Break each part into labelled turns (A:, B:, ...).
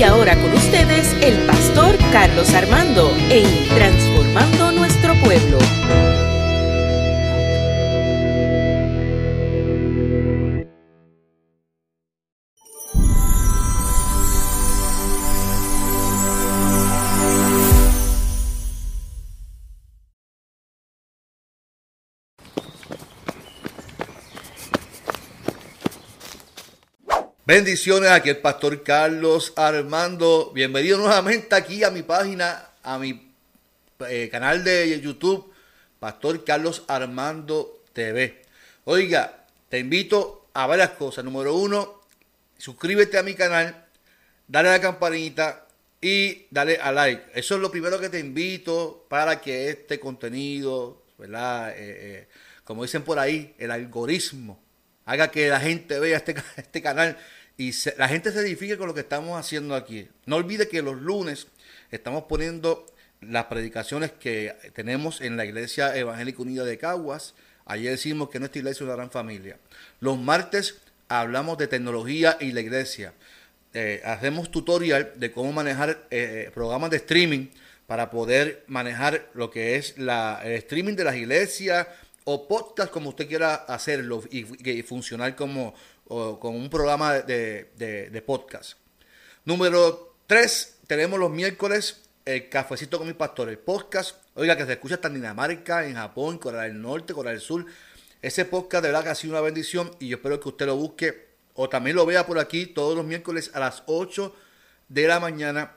A: Y ahora con ustedes el pastor Carlos Armando en Transformando Nuestro Pueblo.
B: Bendiciones, aquí el pastor Carlos Armando. Bienvenido nuevamente aquí a mi página, a mi eh, canal de YouTube, Pastor Carlos Armando TV. Oiga, te invito a varias cosas. Número uno, suscríbete a mi canal, dale a la campanita y dale a like. Eso es lo primero que te invito para que este contenido, ¿verdad? Eh, eh, como dicen por ahí, el algoritmo haga que la gente vea este, este canal y la gente se edifique con lo que estamos haciendo aquí. No olvide que los lunes estamos poniendo las predicaciones que tenemos en la Iglesia Evangélica Unida de Caguas. Ayer decimos que nuestra iglesia es una gran familia. Los martes hablamos de tecnología y la iglesia. Eh, hacemos tutorial de cómo manejar eh, programas de streaming para poder manejar lo que es la, el streaming de las iglesias o podcast como usted quiera hacerlo y, y funcionar como con un programa de, podcast. Número 3, tenemos los miércoles el Cafecito con mi pastor, el podcast. Oiga, que se escucha hasta en Dinamarca, en Japón, Corea del Norte, Corea del Sur. Ese podcast de verdad que ha sido una bendición y yo espero que usted lo busque o también lo vea por aquí todos los miércoles a las 8 de la mañana.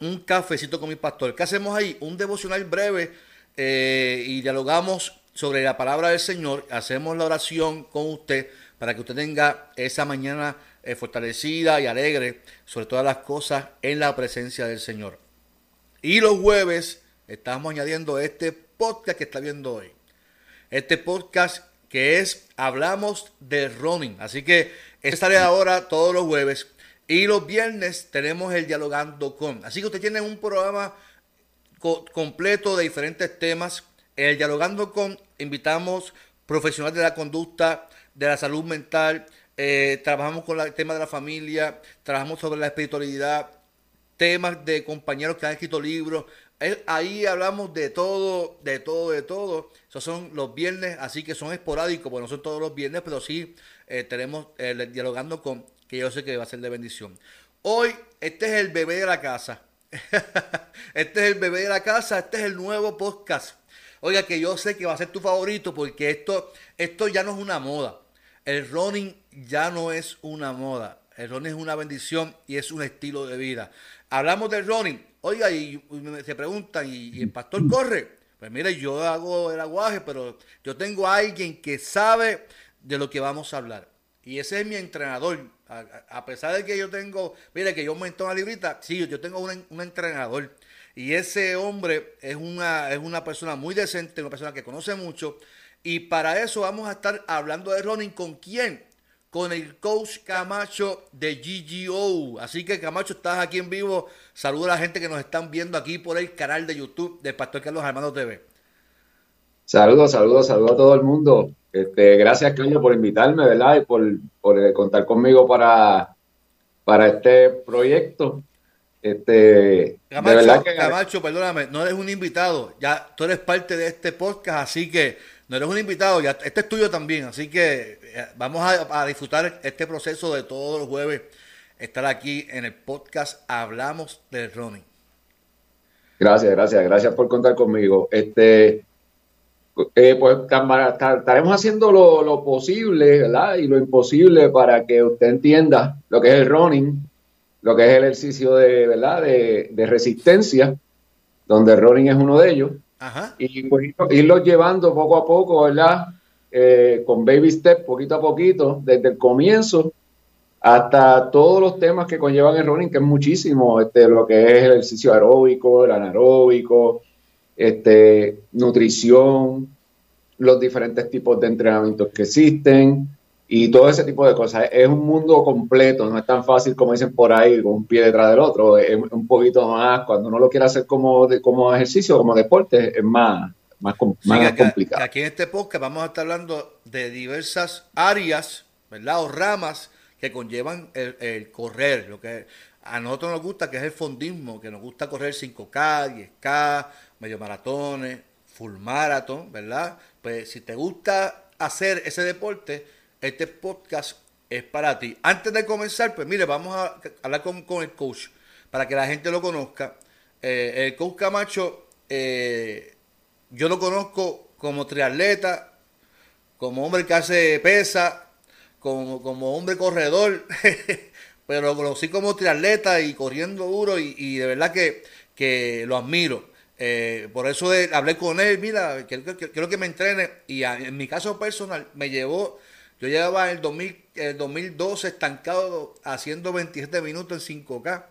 B: Un cafecito con mi pastor. ¿Qué hacemos ahí? Un devocional breve eh, y dialogamos sobre la palabra del Señor. Hacemos la oración con usted para que usted tenga esa mañana eh, fortalecida y alegre sobre todas las cosas en la presencia del Señor. Y los jueves estamos añadiendo este podcast que está viendo hoy. Este podcast que es Hablamos de Running. Así que estaré ahora todos los jueves. Y los viernes tenemos el Dialogando con. Así que usted tiene un programa completo de diferentes temas. El Dialogando con invitamos profesionales de la conducta, de la salud mental, eh, trabajamos con el tema de la familia, trabajamos sobre la espiritualidad, temas de compañeros que han escrito libros. Ahí hablamos de todo, de todo, de todo. Esos son los viernes, así que son esporádicos, bueno, no son todos los viernes, pero sí eh, tenemos eh, dialogando con, que yo sé que va a ser de bendición. Hoy, este es el bebé de la casa. este es el bebé de la casa, este es el nuevo podcast. Oiga, que yo sé que va a ser tu favorito porque esto, esto ya no es una moda. El running ya no es una moda. El running es una bendición y es un estilo de vida. Hablamos del running. Oiga, y, se preguntan, ¿y, el pastor corre? Pues mire, yo hago el aguaje, pero yo tengo a alguien que sabe de lo que vamos a hablar. Y ese es mi entrenador. A, pesar de que yo tengo, mire que yo monto una librita, sí, yo tengo un, un, entrenador. Y ese hombre es una, es una persona muy decente, una persona que conoce mucho y para eso vamos a estar hablando de running con quién? Con el coach Camacho de GGO. Así que Camacho, estás aquí en vivo. Saluda a la gente que nos están viendo aquí por el canal de YouTube de Pastor Carlos Armando TV.
C: Saludos, saludos, saludos a todo el mundo. Este, gracias, Carlos, por invitarme, ¿verdad? Y por, eh, contar conmigo para, para este proyecto. Este,
B: Camacho, Camacho, perdóname, no eres un invitado, ya tú eres parte de este podcast, así que no eres un invitado, ya este es tuyo también, así que eh, vamos a, disfrutar este proceso de todos los jueves, estar aquí en el podcast Hablamos del Running.
C: Gracias, gracias, gracias por contar conmigo. Este, eh, pues estaremos haciendo lo, posible, ¿verdad? Y lo imposible para que usted entienda lo que es el running, lo que es el ejercicio de, ¿verdad? De, de resistencia, donde running es uno de ellos y pues irlo llevando poco a poco, ¿verdad? Eh, con baby step, poquito a poquito, desde el comienzo hasta todos los temas que conllevan el running, que es muchísimo, este, lo que es el ejercicio aeróbico, el anaeróbico, este, nutrición, los diferentes tipos de entrenamientos que existen, y todo ese tipo de cosas. Es un mundo completo, no es tan fácil como dicen por ahí, con un pie detrás del otro. Es un poquito más, cuando uno lo quiere hacer como, de, como ejercicio, como deporte, es más, más, complicado.
B: Aquí en este podcast vamos a estar hablando de diversas áreas, ¿verdad? O ramas que conllevan el, correr. Lo que a nosotros nos gusta, que es el fondismo, que nos gusta correr 5K, 10K, medio maratones, full marathon, ¿verdad? Pues si te gusta hacer ese deporte, este podcast es para ti. Antes de comenzar, pues mire, vamos a hablar con, con el coach para que la gente lo conozca. Eh, el coach Camacho, eh, yo lo conozco como triatleta, como hombre que hace pesa, como, como hombre corredor, pero lo conocí como triatleta y corriendo duro y, de verdad que, que lo admiro. Eh, por eso hablé con él, mira, quiero, que me entrene y en mi caso personal me llevó, yo llevaba el, 2000, el 2012 estancado haciendo 27 minutos en 5K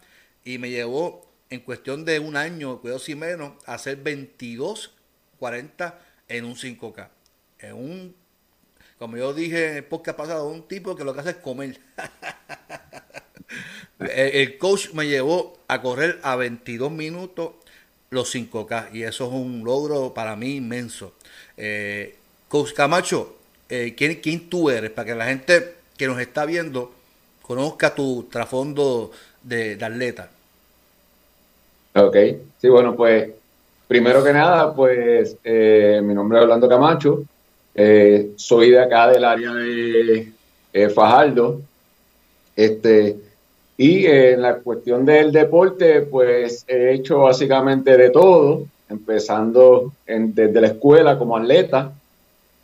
B: y me llevó en cuestión de un año, cuidado si menos, a hacer 22, 40 en un 5K. En un, como yo dije en el podcast pasado, un tipo que lo que hace es comer. el, coach me llevó a correr a 22 minutos los 5K y eso es un logro para mí inmenso. Eh, coach Camacho, eh, ¿quién, ¿quién tú eres? Para que la gente que nos está viendo conozca tu trasfondo de atleta.
C: Ok, sí, bueno, pues primero que nada, pues eh, mi nombre es Orlando Camacho, eh, soy de acá del área de Fajardo, este, y en la cuestión del deporte, pues he hecho básicamente de todo, empezando desde la escuela como atleta,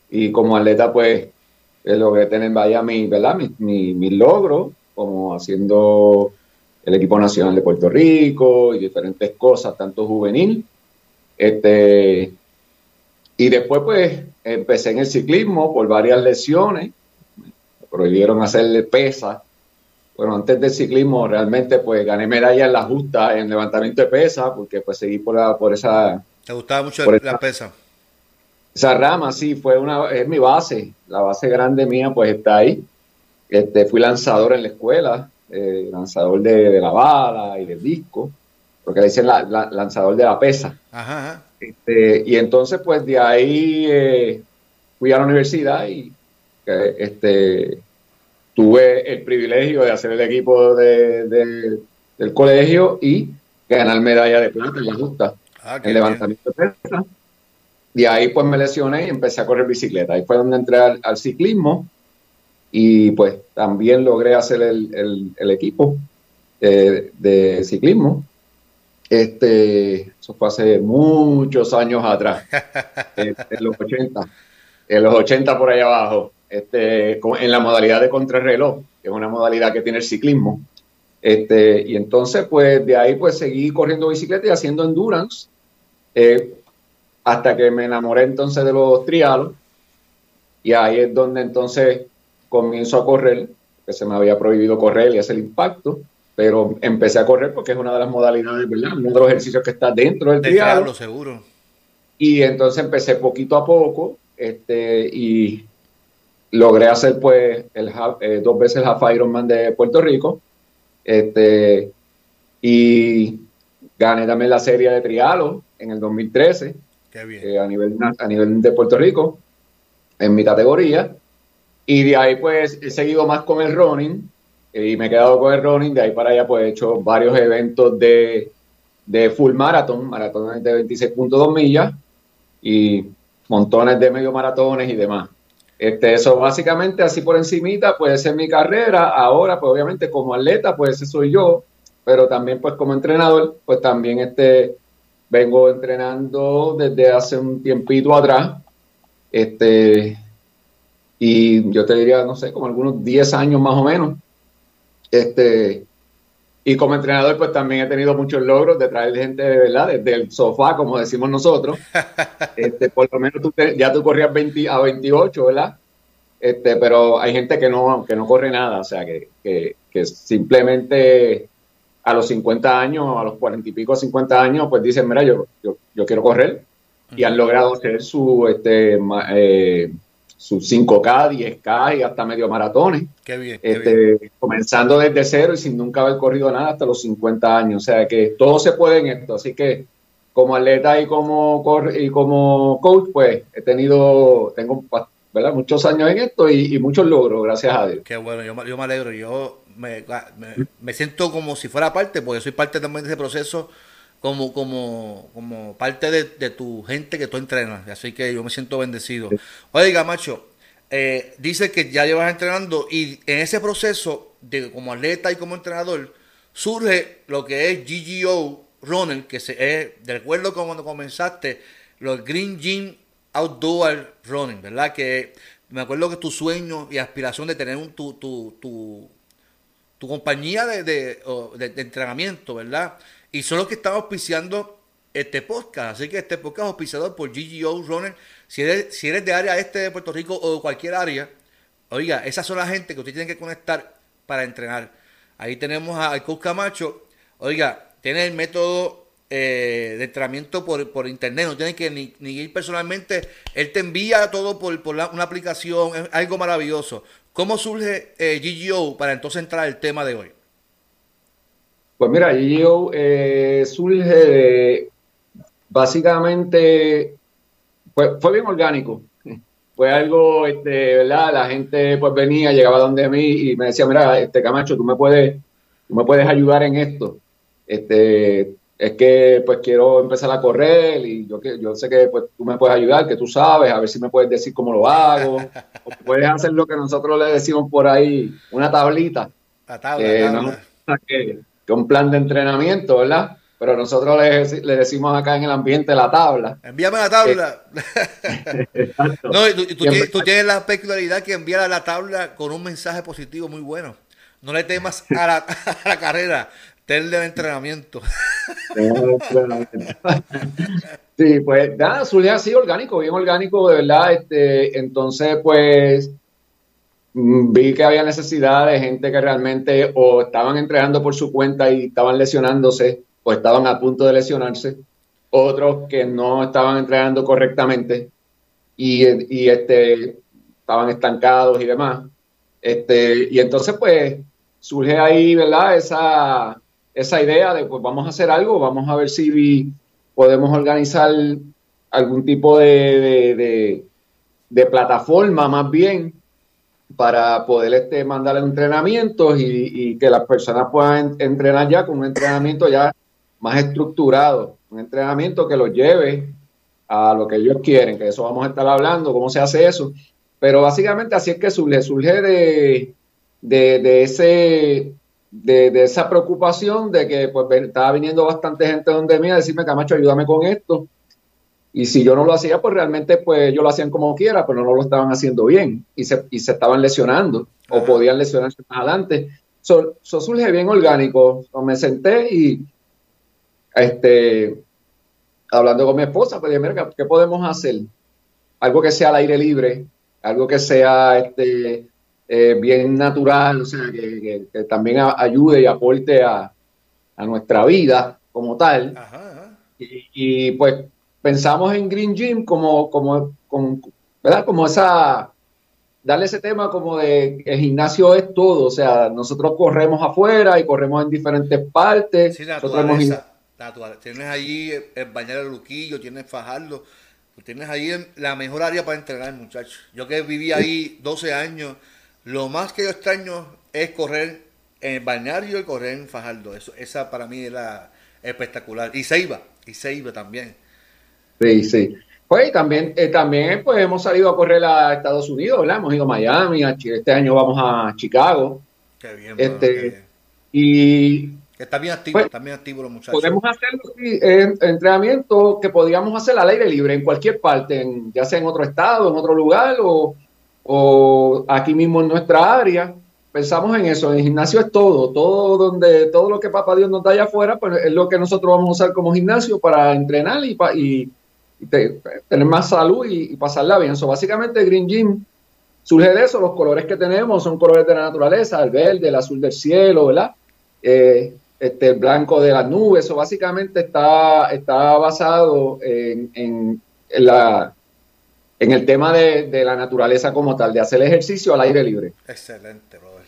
C: y como atleta, pues logré tener vaya mi, ¿verdad? Mi, mi, mi logro, como haciendo el equipo nacional de Puerto Rico y diferentes cosas, tanto juvenil. Este, y después pues empecé en el ciclismo por varias lesiones, me prohibieron hacerle pesa. Bueno, antes del ciclismo realmente pues gané medalla en la justa en levantamiento de pesa porque pues seguí por, la, por esa...
B: ¿Te gustaba mucho la pesa?
C: Esa rama, sí, fue una, es mi base, la base grande mía pues está ahí. Este, fui lanzador en la escuela, eh, lanzador de, la bala y del disco, porque le dicen la, lanzador de la pesa. Este, y entonces, pues de ahí eh, fui a la universidad y este, tuve el privilegio de hacer el equipo del colegio y ganar medalla de plata en la justa ah, en levantamiento de pesa. De ahí pues me lesioné y empecé a correr bicicleta. Ahí fue donde entré al ciclismo y pues también logré hacer el, equipo eh, de ciclismo. Este, eso fue hace muchos años atrás, en, los 80, en los 80 por ahí abajo, este, en la modalidad de contrarreloj, que es una modalidad que tiene el ciclismo. Este, y entonces, pues de ahí pues seguí corriendo bicicleta y haciendo endurance, eh, hasta que me enamoré entonces de los trialos, y ahí es donde entonces comienzo a correr, que se me había prohibido correr y hacer impacto, pero empecé a correr porque es una de las modalidades, ¿verdad? Uno de los ejercicios que está dentro del trial.
B: seguro.
C: Y entonces empecé poquito a poco este, y logré hacer pues el eh, dos veces el Half Ironman de Puerto Rico este, y gané también la serie de trialo en el 2013 Qué bien. Eh, a, nivel, a nivel de Puerto Rico en mi categoría y de ahí pues he seguido más con el running eh, y me he quedado con el running. De ahí para allá pues he hecho varios eventos de, de full marathon, maratones de 26.2 millas y montones de medio maratones y demás. Este, eso básicamente así por encimita puede ser mi carrera. Ahora pues obviamente como atleta pues ese soy yo, pero también pues como entrenador pues también este vengo entrenando desde hace un tiempito atrás. Este, y yo te diría, no sé, como algunos 10 años más o menos. Este, y como entrenador, pues también he tenido muchos logros de traer gente de verdad, desde el sofá, como decimos nosotros. Este, por lo menos tú ya tú corrías 20 a 28, ¿verdad? Este, pero hay gente que no, que no corre nada, o sea, que, que, que simplemente a los 50 años, a los 40 y pico, 50 años, pues dicen, mira, yo, yo, yo quiero correr. Y han logrado hacer su, este, eh, sus 5K, 10K y hasta medio maratones.
B: Qué bien,
C: este, Comenzando desde cero y sin nunca haber corrido nada hasta los 50 años. O sea que todo se puede en esto. Así que como atleta y como, y como coach, pues he tenido, tengo ¿verdad? muchos años en esto y, muchos logros, gracias a Dios.
B: Qué bueno, yo, yo me alegro. Yo me, me, siento como si fuera parte, porque soy parte también de ese proceso, como, como, como parte de, tu gente que tú entrenas. Así que yo me siento bendecido. Oiga, macho, eh, dice que ya llevas entrenando y en ese proceso, de como atleta y como entrenador, surge lo que es GGO Running, que se, es, de acuerdo con cuando comenzaste, los Green Gym Outdoor Running, ¿verdad? Que me acuerdo que tu sueño y aspiración de tener un, tu, tu, tu, tu compañía de, de, entrenamiento, ¿verdad? Y son los que están auspiciando este podcast. Así que este podcast es auspiciado por GGO Runner. Si eres, si eres de área este de Puerto Rico o de cualquier área, oiga, esas son la gente que usted tiene que conectar para entrenar. Ahí tenemos a Coach Camacho. Oiga, tiene el método eh, de entrenamiento por, por, internet, no tienes que ni, ir personalmente, él te envía todo por, por una aplicación, es algo maravilloso. ¿Cómo surge eh, GGO para entonces entrar al tema de hoy?
C: Pues mira, GGO eh, surge básicamente, fue, fue bien orgánico, fue algo, este, ¿verdad? La gente pues venía, llegaba donde mí y me decía, mira, este Camacho, tú me puedes, tú me puedes ayudar en esto. Este, es que pues quiero empezar a correr y yo que yo sé que pues tú me puedes ayudar, que tú sabes, a ver si me puedes decir cómo lo hago, o puedes hacer lo que nosotros le decimos por ahí, una tablita. La tabla, que, un plan de entrenamiento, ¿verdad? Pero nosotros le, le, decimos acá en el ambiente la tabla.
B: Envíame la tabla. no, y tú, tienes, la peculiaridad que enviar la tabla con un mensaje positivo muy bueno. No le temas a la, a la carrera, Tel de entrenamiento.
C: sí, pues nada, surge así orgánico, bien orgánico, de verdad. Este, entonces, pues mm, vi que había necesidad de gente que realmente o estaban entrenando por su cuenta y estaban lesionándose o estaban a punto de lesionarse, otros que no estaban entrenando correctamente y, y este, estaban estancados y demás. Este, y entonces, pues, surge ahí, ¿verdad? Esa, esa idea de pues vamos a hacer algo, vamos a ver si podemos organizar algún tipo de, de, plataforma más bien para poder este, mandar entrenamientos y, que las personas puedan entrenar ya con un entrenamiento ya más estructurado, un entrenamiento que los lleve a lo que ellos quieren, que eso vamos a estar hablando, cómo se hace eso. Pero básicamente así es que surge, surge de, de, de ese de, esa preocupación de que pues estaba viniendo bastante gente donde mí a decirme, Camacho, ayúdame con esto. Y si yo no lo hacía, pues realmente pues ellos lo hacían como quiera, pero no lo estaban haciendo bien y se, y se estaban lesionando o podían lesionarse más adelante. Eso surge bien orgánico. me senté y este, hablando con mi esposa, pues dije, mira, ¿qué podemos hacer? Algo que sea al aire libre, algo que sea este, eh, bien natural, o sea, que, también ayude y aporte a, nuestra vida como tal. Y, pues pensamos en Green Gym como, como, ¿verdad? Como esa, darle ese tema como de el gimnasio es todo, o sea, nosotros corremos afuera y corremos en diferentes partes.
B: Sí, naturaleza, Tienes ahí el bañar el Luquillo, tienes Fajardo, tienes ahí la mejor área para entrenar, muchachos. Yo que viví ahí 12 años lo más que yo extraño es correr en el balneario y correr en Fajardo. Eso, esa para mí era espectacular. Y Ceiba, y Ceiba también.
C: Sí, sí. Pues también, eh, también pues hemos salido a correr a Estados Unidos, ¿verdad? Hemos ido a Miami, este año vamos a Chicago. Qué bien. Este, Y
B: Está bien activo, pues, bien activo los muchachos.
C: Podemos hacer entrenamiento que podríamos hacer al aire libre en cualquier parte, ya sea en otro estado, en otro lugar o o aquí mismo en nuestra área. Pensamos en eso, el gimnasio es todo, todo donde todo lo que Papá Dios nos da allá afuera, pues es lo que nosotros vamos a usar como gimnasio para entrenar y, y, tener más salud y, pasarla bien. eso básicamente Green Gym surge de eso, los colores que tenemos son colores de la naturaleza, el verde, el azul del cielo, ¿verdad? Eh, este, el blanco de las nubes, eso básicamente está, está basado en la en el tema de, la naturaleza como tal, de hacer ejercicio al aire libre.
B: Excelente, brother.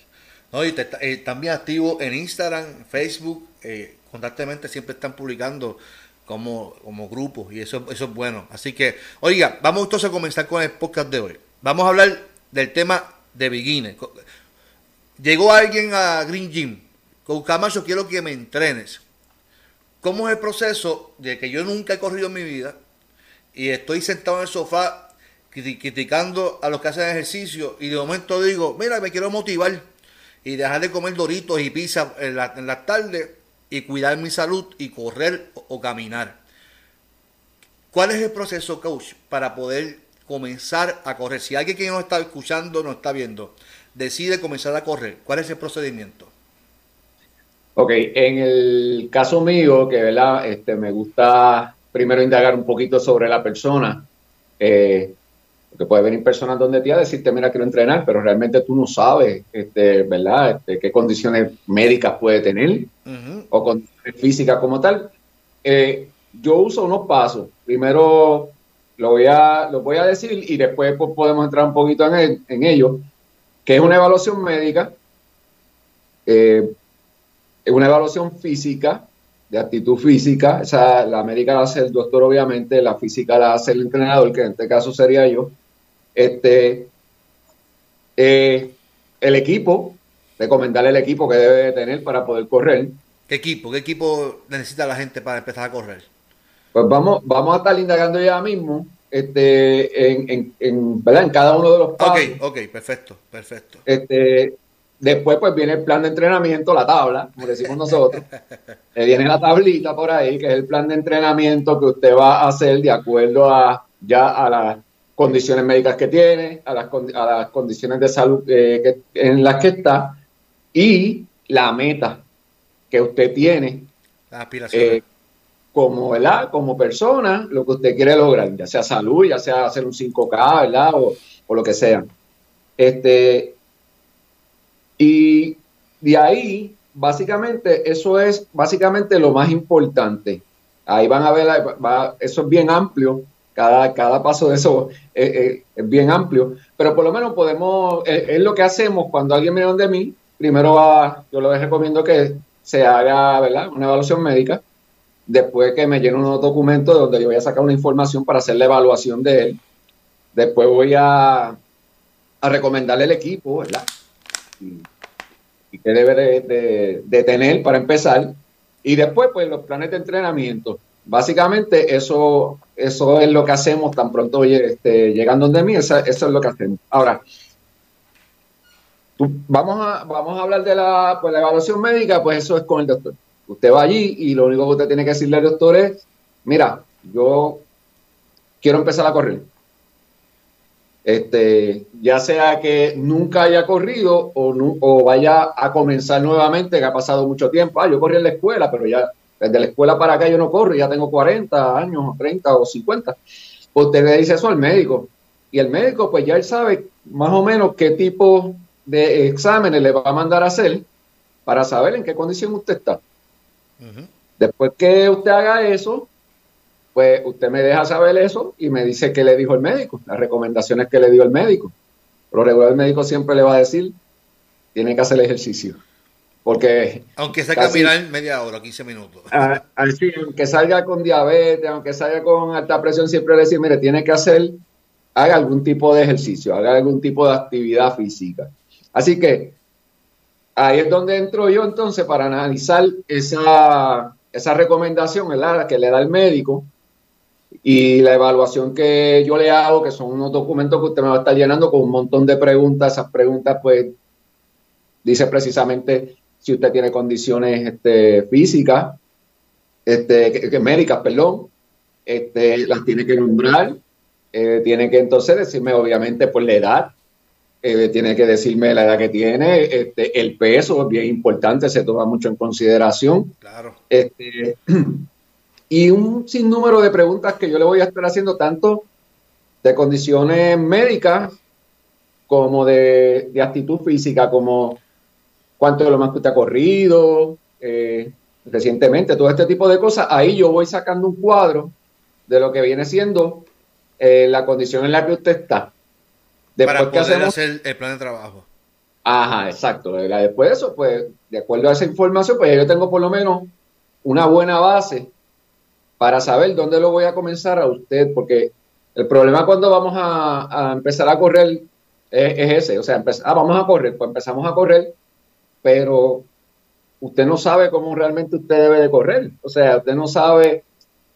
B: No, y eh, también activo en Instagram, Facebook, eh, constantemente siempre están publicando como, como grupos y eso, eso es bueno. Así que, oiga, vamos entonces a comenzar con el podcast de hoy. Vamos a hablar del tema de beginner. llegó alguien a Green Gym, con Camacho quiero que me entrenes. ¿Cómo es el proceso de que yo nunca he corrido en mi vida y estoy sentado en el sofá criticando a los que hacen ejercicio y de momento digo, mira, me quiero motivar y dejar de comer doritos y pizza en la, en tarde y cuidar mi salud y correr o, caminar. ¿Cuál es el proceso, coach, para poder comenzar a correr? Si alguien que nos está escuchando, nos está viendo, decide comenzar a correr, ¿cuál es el procedimiento?
C: Ok, en el caso mío, que ¿verdad? Este, me gusta primero indagar un poquito sobre la persona. Eh, porque puede venir personas donde te a decirte, mira, quiero entrenar, pero realmente tú no sabes, este, ¿verdad? Este, qué condiciones médicas puede tener o condiciones físicas como tal. Eh, yo uso unos pasos. Primero lo voy a, lo voy a decir y después pues, podemos entrar un poquito en, en ello, que es una evaluación médica, eh, una evaluación física, de actitud física, esa, la médica la hace el doctor obviamente, la física la hace el entrenador, que en este caso sería yo, este, eh, el equipo, recomendarle el equipo que debe tener para poder correr.
B: ¿Qué equipo? ¿Qué equipo necesita la gente para empezar a correr?
C: Pues vamos, vamos a estar indagando ya mismo este, en, en, ¿verdad? en cada uno de los
B: pasos. Ok, ok, perfecto, perfecto.
C: Este, después pues viene el plan de entrenamiento, la tabla, como decimos nosotros. Eh, viene la tablita por ahí, que es el plan de entrenamiento que usted va a hacer de acuerdo a ya a la condiciones médicas que tiene, a las, a las condiciones de salud eh, en las que está y la meta que usted tiene
B: eh,
C: como, ¿verdad? como persona, lo que usted quiere lograr, ya sea salud, ya sea hacer un 5K, ¿verdad? O, o lo que sea. Este, y de ahí, básicamente, eso es básicamente lo más importante. Ahí van a ver, eso es bien amplio, cada, paso de eso es, bien amplio, pero por lo menos podemos, es, lo que hacemos cuando alguien viene donde mí, primero va, yo les recomiendo que se haga, ¿verdad? Una evaluación médica, después que me llene unos documentos donde yo voy a sacar una información para hacer la evaluación de él, después voy a, a recomendarle el equipo, ¿verdad? Qué debe de, de tener para empezar, y después, pues, los planes de entrenamiento Básicamente eso, eso es lo que hacemos tan pronto este, llegando donde mí, eso, es lo que hacemos. Ahora, vamos, a, vamos a hablar de la, pues, la evaluación médica, pues eso es con el doctor. Usted va allí y lo único que usted tiene que decirle al doctor es, mira, yo quiero empezar a correr. Este, ya sea que nunca haya corrido o, o vaya a comenzar nuevamente, que ha pasado mucho tiempo. Ah, yo corrí en la escuela, pero ya desde la escuela para acá yo no corro, ya tengo 40 años, 30 o 50. Pues usted le dice eso al médico. Y el médico, pues ya él sabe más o menos qué tipo de exámenes le va a mandar a hacer para saber en qué condición usted está. Después que usted haga eso, pues usted me deja saber eso y me dice qué le dijo el médico, las recomendaciones que le dio el médico. Pero regular el médico siempre le va a decir, tiene que hacer ejercicio. Porque
B: aunque sea caminar media hora, 15 minutos.
C: aunque salga con diabetes, aunque salga con alta presión, siempre le decir, mire, tiene que hacer, haga algún tipo de ejercicio, haga algún tipo de actividad física. Así que ahí es donde entro yo entonces para analizar esa, esa recomendación ¿verdad? que le da el médico y la evaluación que yo le hago, que son unos documentos que usted me va a estar llenando con un montón de preguntas. Esas preguntas, pues, dice precisamente si usted tiene condiciones este, físicas, este, médicas, perdón, este, las tiene que nombrar, eh, tiene que entonces decirme obviamente por la edad, eh, tiene que decirme la edad que tiene, este, el peso es bien importante, se toma mucho en consideración.
B: Claro.
C: Este, y un sinnúmero de preguntas que yo le voy a estar haciendo tanto de condiciones médicas como de, de actitud física, como cuánto es lo más que usted ha corrido eh, recientemente, todo este tipo de cosas. Ahí yo voy sacando un cuadro de lo que viene siendo eh, la condición en la que usted está.
B: Después Para poder hacer el plan de trabajo.
C: Ajá, exacto. Después de eso, pues, de acuerdo a esa información, pues yo tengo por lo menos una buena base para saber dónde lo voy a comenzar a usted, porque el problema cuando vamos a, empezar a correr es, ese, o sea, ah, vamos a correr, pues empezamos a correr pero usted no sabe cómo realmente usted debe de correr. O sea, usted no sabe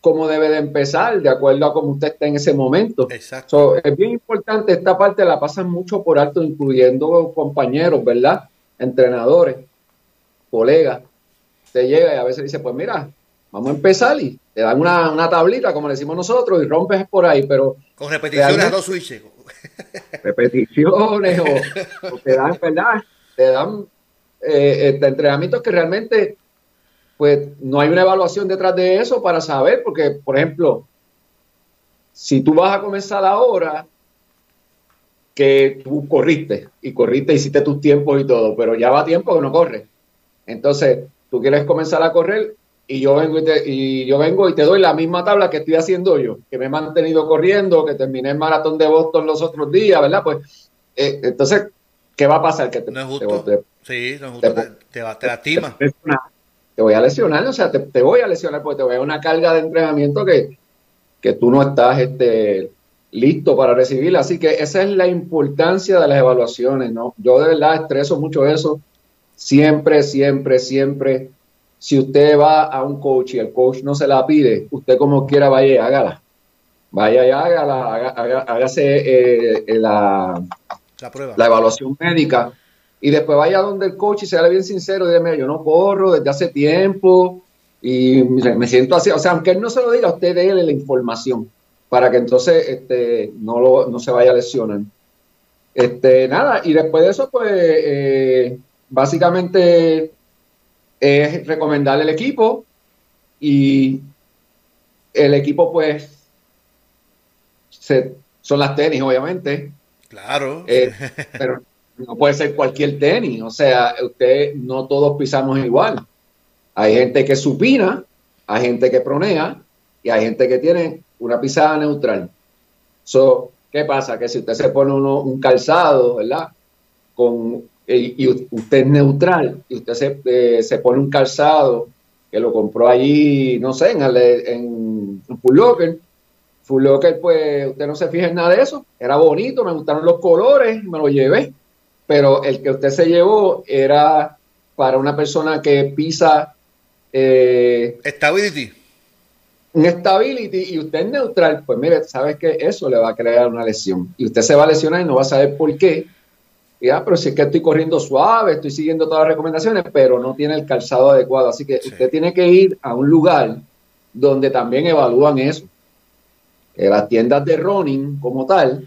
C: cómo debe de empezar de acuerdo a cómo usted está en ese momento.
B: Exacto.
C: es bien importante, esta parte la pasan mucho por alto, incluyendo compañeros, ¿verdad? Entrenadores, colegas. Usted llega y a veces dice, pues mira, vamos a empezar y te dan una, tablita, como le decimos nosotros, y rompes por ahí, pero...
B: Con repeticiones a dos switches.
C: repeticiones o, te dan, ¿verdad? Te dan eh, este, entrenamientos que realmente pues no hay una evaluación detrás de eso para saber, porque, por ejemplo, si tú vas a comenzar ahora, que tú corriste y corriste, hiciste tus tiempos y todo, pero ya va tiempo que no corre. Entonces, tú quieres comenzar a correr y yo vengo y, te, y yo vengo y te doy la misma tabla que estoy haciendo yo, que me he mantenido corriendo, que terminé el maratón de Boston los otros días, ¿verdad? Pues eh, entonces, ¿qué va a pasar? Que
B: te, no es justo. sí, no es justo. Te, te, te lastima
C: te voy a lesionar, o sea, te, voy a lesionar porque te voy a una carga de entrenamiento que, que tú no estás este, listo para recibir. Así que esa es la importancia de las evaluaciones, ¿no? Yo de verdad estreso mucho eso. Siempre, siempre, siempre. Si usted va a un coach y el coach no se la pide, usted como quiera vaya y hágala. Vaya y hágala, hágase eh, eh, la, la, prueba. la evaluación médica y después vaya donde el coach y sea bien sincero, dígame, yo no corro desde hace tiempo y me siento así, o sea, aunque él no se lo diga, usted déle la información para que entonces este, no, lo, no se vaya a lesionar. Este, nada, y después de eso, pues, eh, básicamente es recomendarle el equipo y el equipo, pues, son las tenis, obviamente.
B: Claro.
C: Eh, pero no puede ser cualquier tenis, o sea, usted no todos pisamos igual. Hay gente que supina, hay gente que pronea y hay gente que tiene una pisada neutral. So, ¿Qué pasa? Que si usted se pone uno, un calzado, ¿verdad? Con, y, usted es neutral y usted se, eh, se, pone un calzado que lo compró allí, no sé, en, en, en Full Locker. Full Locker, pues usted no se fija en nada de eso. Era bonito, me gustaron los colores, me lo llevé pero el que usted se llevó era para una persona que pisa...
B: Eh, stability.
C: Un stability y usted es neutral, pues mire, sabes que eso le va a crear una lesión. Y usted se va a lesionar y no va a saber por qué. Ya, ah, pero si es que estoy corriendo suave, estoy siguiendo todas las recomendaciones, pero no tiene el calzado adecuado. Así que usted tiene que ir a un lugar donde también evalúan eso. las tiendas de running como tal,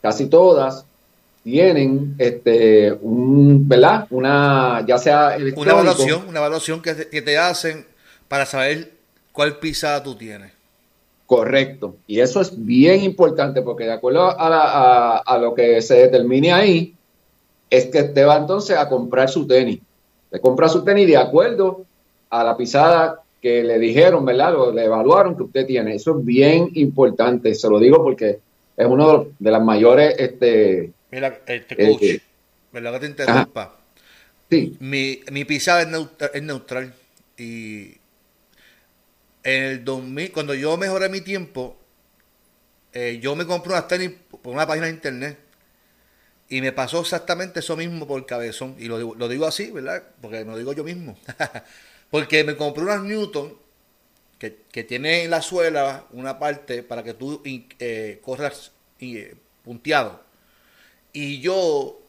C: casi todas, tienen este un, ¿verdad? Una, ya sea
B: una evaluación, una evaluación que te, hacen para saber cuál pisada tú tienes.
C: Correcto. Y eso es bien importante porque de acuerdo a, a, lo que se determine ahí, es que te va entonces a comprar su tenis. Te compra su tenis de acuerdo a la pisada que le dijeron, ¿verdad? O le evaluaron que usted tiene. Eso es bien importante. Se lo digo porque es uno de, las mayores este,
B: Mira, este coach, eh, ¿verdad que te interrumpa?
C: Sí.
B: Mi, mi pisada es, neutral, y en el 2000, cuando yo mejoré mi tiempo, eh, yo me compré unas tenis por una página de internet y me pasó exactamente eso mismo por cabezón. Y lo, lo digo así, ¿verdad? Porque me lo digo yo mismo. Porque me compré unas Newton que, que tiene en la suela una parte para que tú eh, corras eh, punteado. Y yo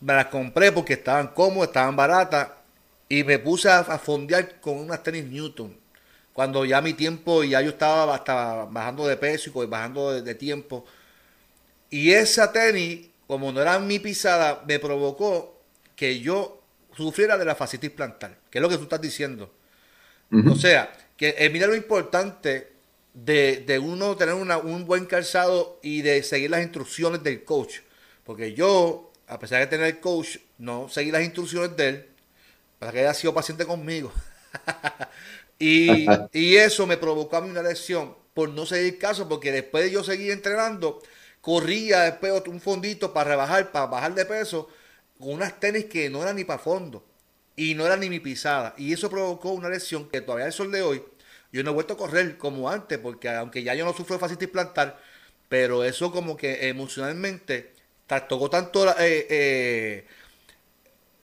B: me las compré porque estaban cómodas, estaban baratas. Y me puse a, fondear con unas tenis Newton. Cuando ya mi tiempo, ya yo estaba bajando de peso y bajando de, tiempo. Y esa tenis, como no era mi pisada, me provocó que yo sufriera de la fascitis plantar, que es lo que tú estás diciendo. O sea, que eh, mira lo importante de, de uno tener un buen calzado y de seguir las instrucciones del coach. Porque yo, a pesar de tener coach, no seguí las instrucciones de él para que haya sido paciente conmigo. y, eso me provocó a mí una lesión por no seguir caso, porque después de yo seguir entrenando, corría después un fondito para rebajar, para bajar de peso, con unas tenis que no eran ni para fondo y no eran ni mi pisada. Y eso provocó una lesión que todavía al sol de hoy yo no he vuelto a correr como antes, porque aunque ya yo no sufro de fascitis plantar, pero eso como que emocionalmente tocó tanto eh, eh,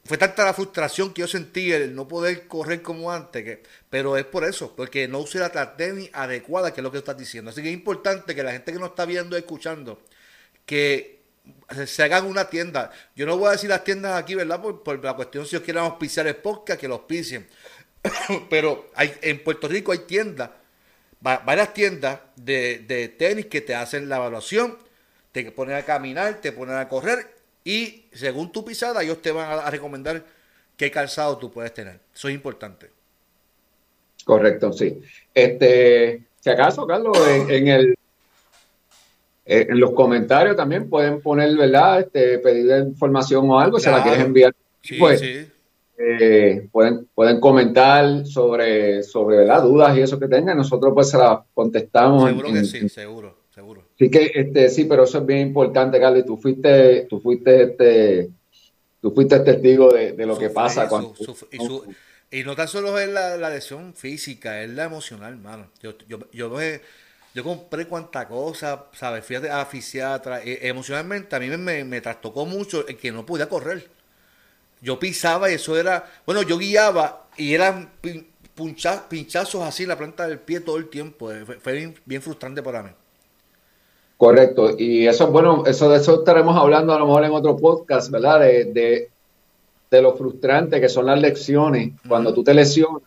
B: fue tanta la frustración que yo sentí el no poder correr como antes, que, pero es por eso, porque no usé la tenis adecuada, que es lo que estás diciendo. Así que es importante que la gente que nos está viendo y escuchando, que se hagan una tienda. Yo no voy a decir las tiendas aquí, ¿verdad? Por, la cuestión si ellos quieren auspiciar el podcast, que los auspicien. pero hay, en Puerto Rico hay tiendas, varias tiendas de, de tenis que te hacen la evaluación, te ponen a caminar, te ponen a correr y según tu pisada, ellos te van a, recomendar qué calzado tú puedes tener. Eso es importante.
C: Correcto, sí. Este, si acaso, Carlos, en, el eh, en los comentarios también pueden poner, ¿verdad? Este, pedir información o algo, si la quieres enviar. Sí, pues, sí. Eh, pueden, pueden comentar sobre, sobre ¿verdad? dudas y eso que tengan. Nosotros pues se las contestamos.
B: Seguro que sí, seguro.
C: Sí que, este, sí, pero eso es bien importante, Carly. Tú fuiste, tú fuiste, este, tú fuiste testigo de, lo que pasa cuando.
B: y, no tan solo es la, lesión física, es la emocional, hermano. Yo, yo, yo, yo compré cuánta cosa, ¿sabes? Fíjate a fisiatra. E, emocionalmente a mí me, me, trastocó mucho el que no podía correr. Yo pisaba y eso era. Bueno, yo guiaba y eran pinchazos así en la planta del pie todo el tiempo. Fue, bien frustrante para mí.
C: Correcto, y eso es bueno, eso de eso estaremos hablando a lo mejor en otro podcast, ¿verdad? De, de, de lo frustrante que son las lecciones. Cuando tú te lesionas,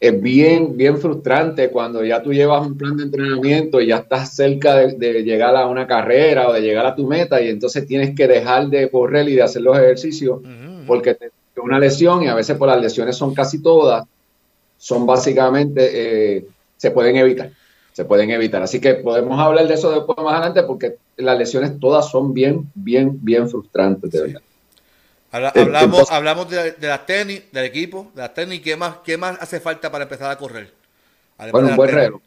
C: es bien, bien frustrante cuando ya tú llevas un plan de entrenamiento y ya estás cerca de, llegar a una carrera o de llegar a tu meta y entonces tienes que dejar de correr y de hacer los ejercicios porque te una lesión y a veces por las lesiones son casi todas, son básicamente, eh, se pueden evitar se pueden evitar. Así que podemos hablar de eso después más adelante porque las lesiones todas son bien, bien, bien frustrantes, de verdad.
B: Hablamos, hablamos de, la tenis, del equipo, de la tenis, ¿qué más, ¿qué más hace falta para empezar a correr?
C: bueno, un buen reloj.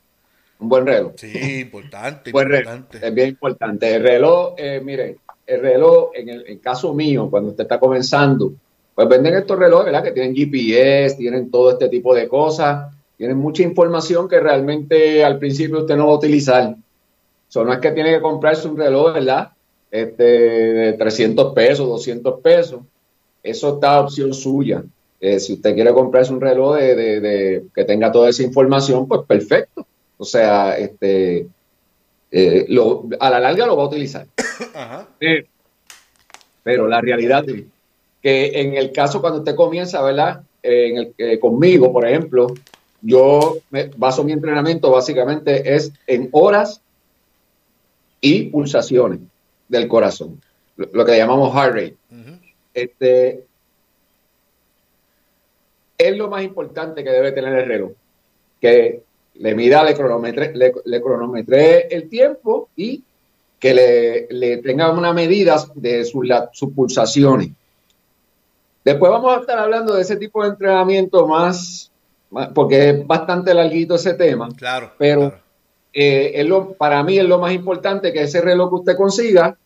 C: Un buen reloj.
B: Sí, importante.
C: importante. Es bien importante. El reloj, eh, mire, el reloj, en el caso mío, cuando usted está comenzando, pues venden estos relojes, ¿verdad? Que tienen GPS, tienen todo este tipo de cosas tienen mucha información que realmente al principio usted no va a utilizar. Eso no es que tiene que comprarse un reloj, ¿verdad? Este, de 300 pesos, 200 pesos. Eso está a opción suya. Eh, si usted quiere comprarse un reloj de, que tenga toda esa información, pues perfecto. O sea, este, eh, a la larga lo va a utilizar. Eh, pero la realidad es que en el caso cuando usted comienza, ¿verdad? En el, conmigo, por ejemplo, yo me baso mi entrenamiento básicamente es en horas y pulsaciones del corazón, lo, que llamamos heart rate. Este es lo más importante que debe tener el reloj, que le mida, le cronometre, le, el tiempo y que le, le tenga una medida de sus pulsaciones. Después vamos a estar hablando de ese tipo de entrenamiento más porque es bastante larguito ese tema.
B: Claro.
C: Pero eh, lo, para mí es lo más importante que ese reloj que usted consiga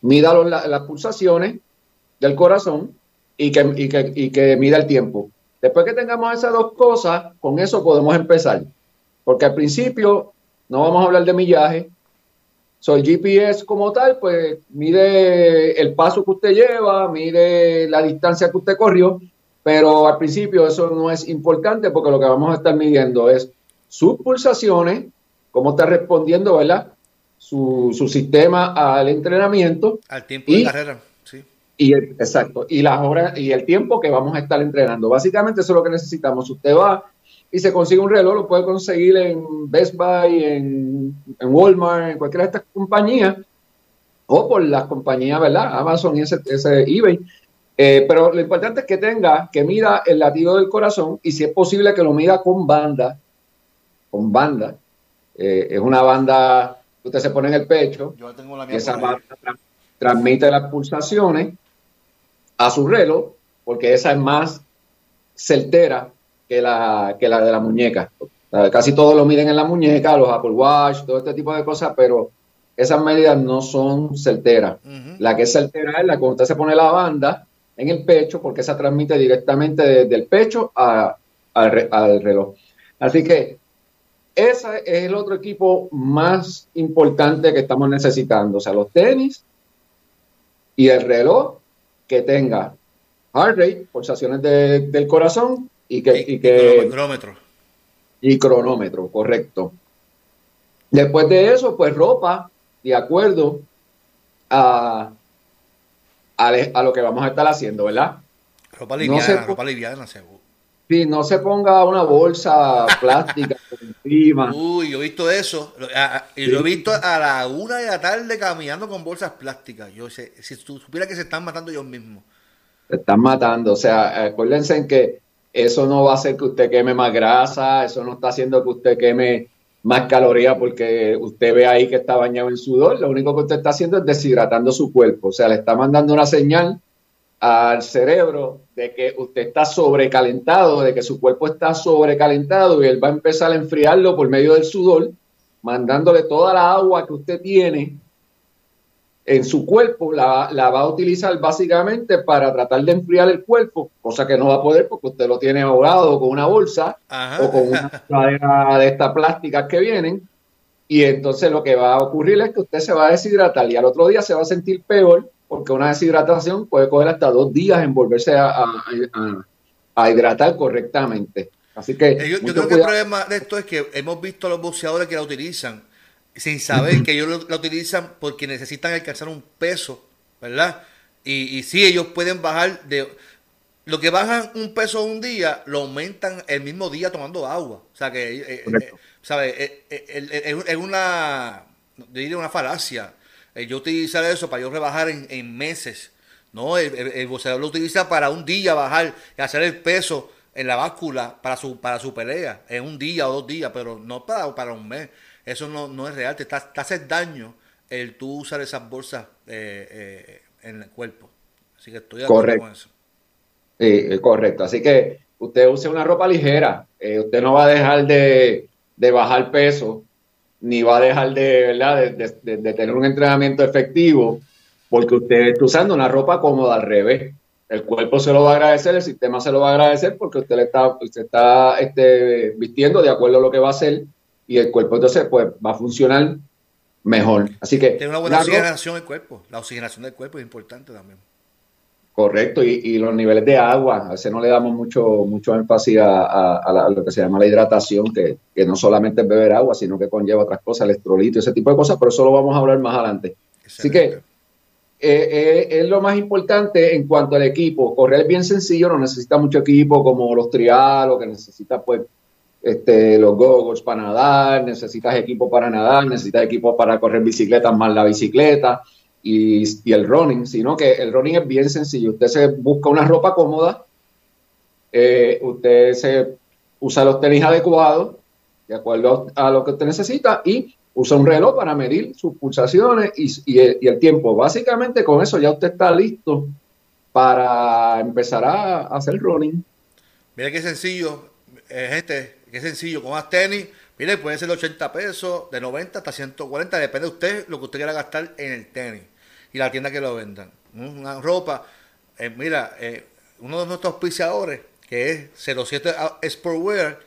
C: mida las pulsaciones del corazón y que, y, que, y que mida el tiempo. Después que tengamos esas dos cosas, con eso podemos empezar. Porque al principio no vamos a hablar de millaje. So, el GPS como tal, pues mide el paso que usted lleva, mide la distancia que usted corrió pero al principio eso no es importante porque lo que vamos a estar midiendo es sus pulsaciones, cómo está respondiendo, ¿verdad? Su, su sistema al entrenamiento.
B: Al tiempo de carrera,
C: exacto, y las horas y el tiempo que vamos a estar entrenando. Básicamente eso es lo que necesitamos. Usted va y se consigue un reloj, lo puede conseguir en Best Buy, en, en Walmart, en cualquiera de estas compañías, o por las compañías, ¿verdad? Amazon y ese, ese eBay eh, pero lo importante es que tenga, que mida el latido del corazón y si es posible que lo mida con banda, con banda. Eh, es una banda que usted se pone en el pecho.
B: Yo tengo la
C: y esa banda transmite las pulsaciones a su reloj, porque esa es más certera que la, que la de la muñeca. Casi todos lo miden en la muñeca, los Apple Watch, todo este tipo de cosas, pero esas medidas no son certeras. La que es certera es la que usted se pone la banda en el pecho porque se transmite directamente desde el pecho al, reloj. Así que ese es el otro equipo más importante que estamos necesitando. O sea, los tenis y el reloj que tenga heart rate, pulsaciones del corazón y que... Y, que
B: cronómetro.
C: Y cronómetro, correcto. Después de eso, pues ropa, de acuerdo a, a, lo que vamos a estar haciendo, ¿verdad?
B: Ropa liviana, ropa liviana, seguro.
C: Sí, no se ponga una bolsa plástica por encima.
B: Uy, yo he visto eso. Y yo he visto a la una de la tarde caminando con bolsas plásticas. Yo sé, si supiera que se están matando ellos mismos.
C: Se están matando. O sea, acuérdense en que eso no va a hacer que usted queme más grasa, eso no está haciendo que usted queme más calorías porque usted ve ahí que está bañado en sudor. Lo único que usted está haciendo es deshidratando su cuerpo. O sea, le está mandando una señal al cerebro de que usted está sobrecalentado, de que su cuerpo está sobrecalentado y él va a empezar a enfriarlo por medio del sudor, mandándole toda la agua que usted tiene en su cuerpo, la, va a utilizar básicamente para tratar de enfriar el cuerpo, cosa que no va a poder porque usted lo tiene ahogado con una bolsa o con una cadena de estas plásticas que vienen. Y entonces lo que va a ocurrir es que usted se va a deshidratar y al otro día se va a sentir peor porque una deshidratación puede coger hasta dos días en volverse a, hidratar correctamente. Así que.
B: Eh, yo, creo que el problema de esto es que hemos visto a los boxeadores que la utilizan sin saber que ellos la utilizan porque necesitan alcanzar un peso, ¿verdad? Y, y sí, ellos pueden bajar de. Lo que bajan un peso un día, lo aumentan el mismo día tomando agua. O sea que, eh, eh, ¿sabes? Es una, diría una falacia eh, yo utilizar eso para yo rebajar en, meses. No, el, el, lo utiliza para un día bajar y hacer el peso en la báscula para su, para su pelea, en un día o dos días, pero no para, para un mes. Eso no, es real, te, está, hace daño el tú usar esas bolsas eh, eh, en el cuerpo. Así que estoy de acuerdo con eso.
C: Sí, correcto. Así que usted use una ropa ligera, usted no va a dejar de, de bajar peso ni va a dejar de, ¿verdad? De, tener un entrenamiento efectivo porque usted está usando una ropa cómoda al revés. El cuerpo se lo va a agradecer, el sistema se lo va a agradecer porque usted le está, usted está este, vistiendo de acuerdo a lo que va a hacer y el cuerpo entonces pues va a funcionar mejor. Así que...
B: Tiene una buena oxigenación del cuerpo. La oxigenación del cuerpo es importante también.
C: Correcto, y, los niveles de agua, a veces no le damos mucho, mucho énfasis a, lo que se llama la hidratación, que, no solamente es beber agua, sino que conlleva otras cosas, electrolito, ese tipo de cosas, pero eso lo vamos a hablar más adelante. Así que eh, eh, es lo más importante en cuanto al equipo. Correr es bien sencillo, no necesita mucho equipo como los trial o que necesita pues este, los goggles para nadar, necesitas equipo para nadar, necesitas equipo para correr bicicletas más la bicicleta y, el running, sino que el running es bien sencillo. Usted se busca una ropa cómoda, eh, usted se usa los tenis adecuados, de acuerdo a lo que usted necesita, y usa un reloj para medir sus pulsaciones y, el, tiempo. Básicamente con eso ya usted está listo para empezar a, hacer running.
B: Mira qué sencillo, este, qué sencillo, con más tenis, mire, puede ser de 80 pesos, de 90 hasta 140, depende de usted lo que usted quiera gastar en el tenis y la tienda que lo vendan. Una ropa, eh, mira, eh, uno de nuestros auspiciadores, que es 07 Sportwear,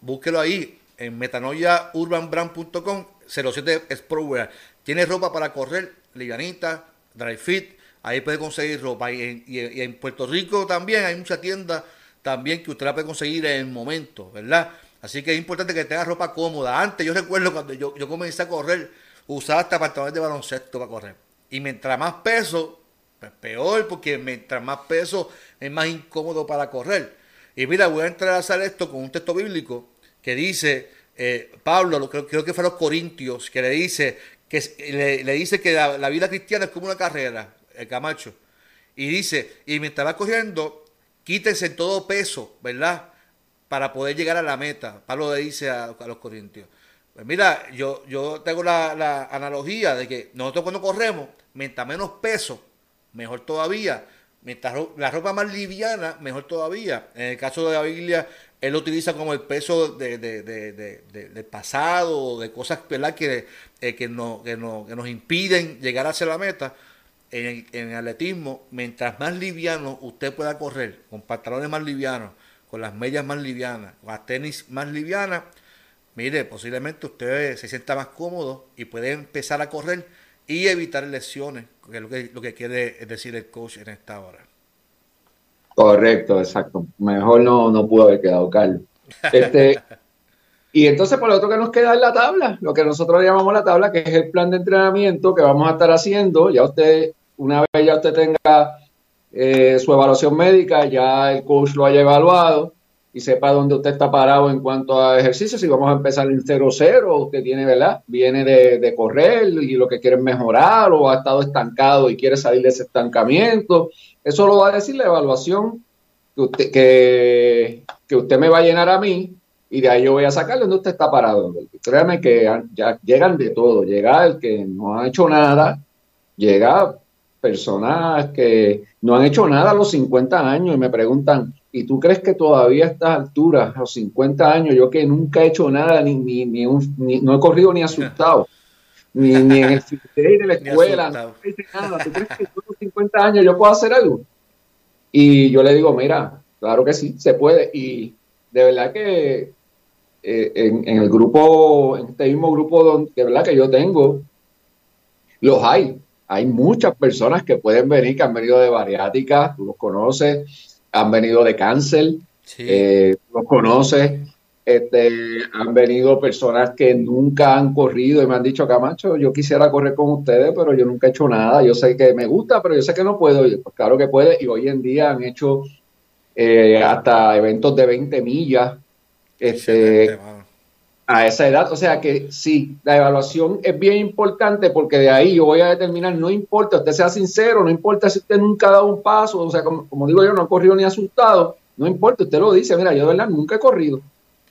B: búsquelo ahí en metanoiaurbanbrand.com, 07 Sportwear. Tiene ropa para correr, livianita, dry fit, ahí puede conseguir ropa. Y en, Puerto Rico también hay mucha tienda también que usted la puede conseguir en el momento, ¿verdad? Así que es importante que tenga ropa cómoda. Antes yo recuerdo cuando yo, yo comencé a correr, usaba hasta pantalones de baloncesto para correr. Y mientras más peso, pues peor, porque mientras más peso es más incómodo para correr. Y mira, voy a hacer esto con un texto bíblico que dice, eh, Pablo, creo, creo, que fue a los Corintios, que le dice que le, dice que la, vida cristiana es como una carrera, el Camacho. Y dice, y mientras va corriendo, quítense todo peso, ¿verdad? Para poder llegar a la meta. Pablo le dice a, los Corintios. Pues mira, yo, yo tengo la, analogía de que nosotros cuando corremos, mientras menos peso, mejor todavía. Mientras la ropa más liviana, mejor todavía. En el caso de la Biblia, él lo utiliza como el peso de, de, de, del pasado, de cosas ¿verdad? Que, eh, que, no, que, no, que, nos impiden llegar hacia la meta. En, en el atletismo, mientras más liviano usted pueda correr, con pantalones más livianos, con las medias más livianas, con las tenis más livianas, mire, posiblemente usted se sienta más cómodo y puede empezar a correr y evitar lesiones, que es lo que, lo que quiere decir el coach en esta hora.
C: Correcto, exacto. Mejor no, no pudo haber quedado, Carlos. Este, y entonces, por lo otro que nos queda es la tabla, lo que nosotros llamamos la tabla, que es el plan de entrenamiento que vamos a estar haciendo. Ya usted, una vez ya usted tenga eh, su evaluación médica, ya el coach lo haya evaluado y sepa dónde usted está parado en cuanto a ejercicio. Si vamos a empezar en 0-0, usted tiene, ¿verdad? Viene de, correr y lo que quiere mejorar o ha estado estancado y quiere salir de ese estancamiento. Eso lo va a decir la evaluación que usted, que, usted me va a llenar a mí y de ahí yo voy a sacarle donde usted está parado. Créame que ya llegan de todo. Llega el que no ha hecho nada, llega personas que no han hecho nada a los 50 años y me preguntan, ¿y tú crees que todavía a estas alturas, a los 50 años, yo que nunca he hecho nada, ni, ni, ni, no he corrido ni asustado, ni, ni en el de la escuela, no hice nada, ¿tú crees que a los 50 años yo puedo hacer algo? Y yo le digo, mira, claro que sí, se puede. Y de verdad que eh, en, el grupo, en este mismo grupo donde, de verdad que yo tengo, los hay. Hay muchas personas que pueden venir, que han venido de bariátrica, tú los conoces, han venido de cáncer, eh, los conoces, este, han venido personas que nunca han corrido y me han dicho, Camacho, yo quisiera correr con ustedes, pero yo nunca he hecho nada. Yo sé que me gusta, pero yo sé que no puedo. pues claro que puede. Y hoy en día han hecho eh, hasta eventos de 20 millas este, a esa edad. O sea que sí, la evaluación es bien importante porque de ahí yo voy a determinar, no importa, usted sea sincero, no importa si usted nunca ha dado un paso, o sea, como, digo yo, no ha corrido ni asustado, no importa, usted lo dice, mira, yo de verdad nunca he corrido.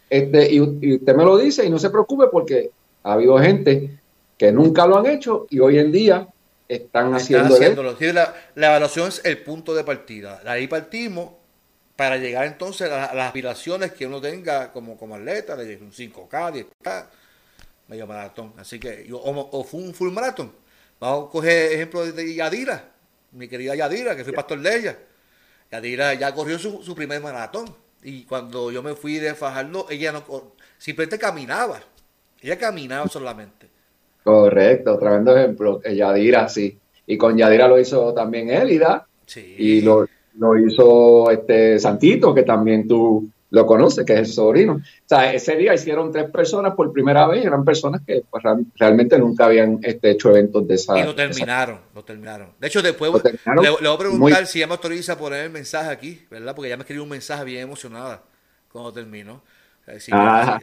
C: Este, y, usted me lo dice y no se preocupe porque ha habido gente que nunca lo han hecho y hoy en día están, haciendo
B: haciéndolo. La, la, evaluación es el punto de partida. De ahí partimos para llegar entonces a, las aspiraciones que uno tenga como, como atleta, de un 5K, 10K, medio maratón. Así que, o, fue un full maratón. Vamos a coger ejemplo de Yadira, mi querida Yadira, que fui pastor de ella. Yadira ya corrió su, su primer maratón. Y cuando yo me fui de Fajardo, ella no simplemente caminaba. Ella caminaba solamente.
C: Correcto, tremendo ejemplo. Yadira, sí. Y con Yadira lo hizo también Elida. Sí. Y lo, lo hizo este Santito, que también tú lo conoces, que es el sobrino. O sea, ese día hicieron tres personas por primera vez, eran personas que pues, realmente nunca habían este, hecho eventos de esa.
B: Y lo terminaron, lo terminaron. De hecho, después le, voy a preguntar si ella me autoriza a poner el mensaje aquí, ¿verdad? Porque ella me escribió un mensaje bien emocionada cuando terminó. Sí,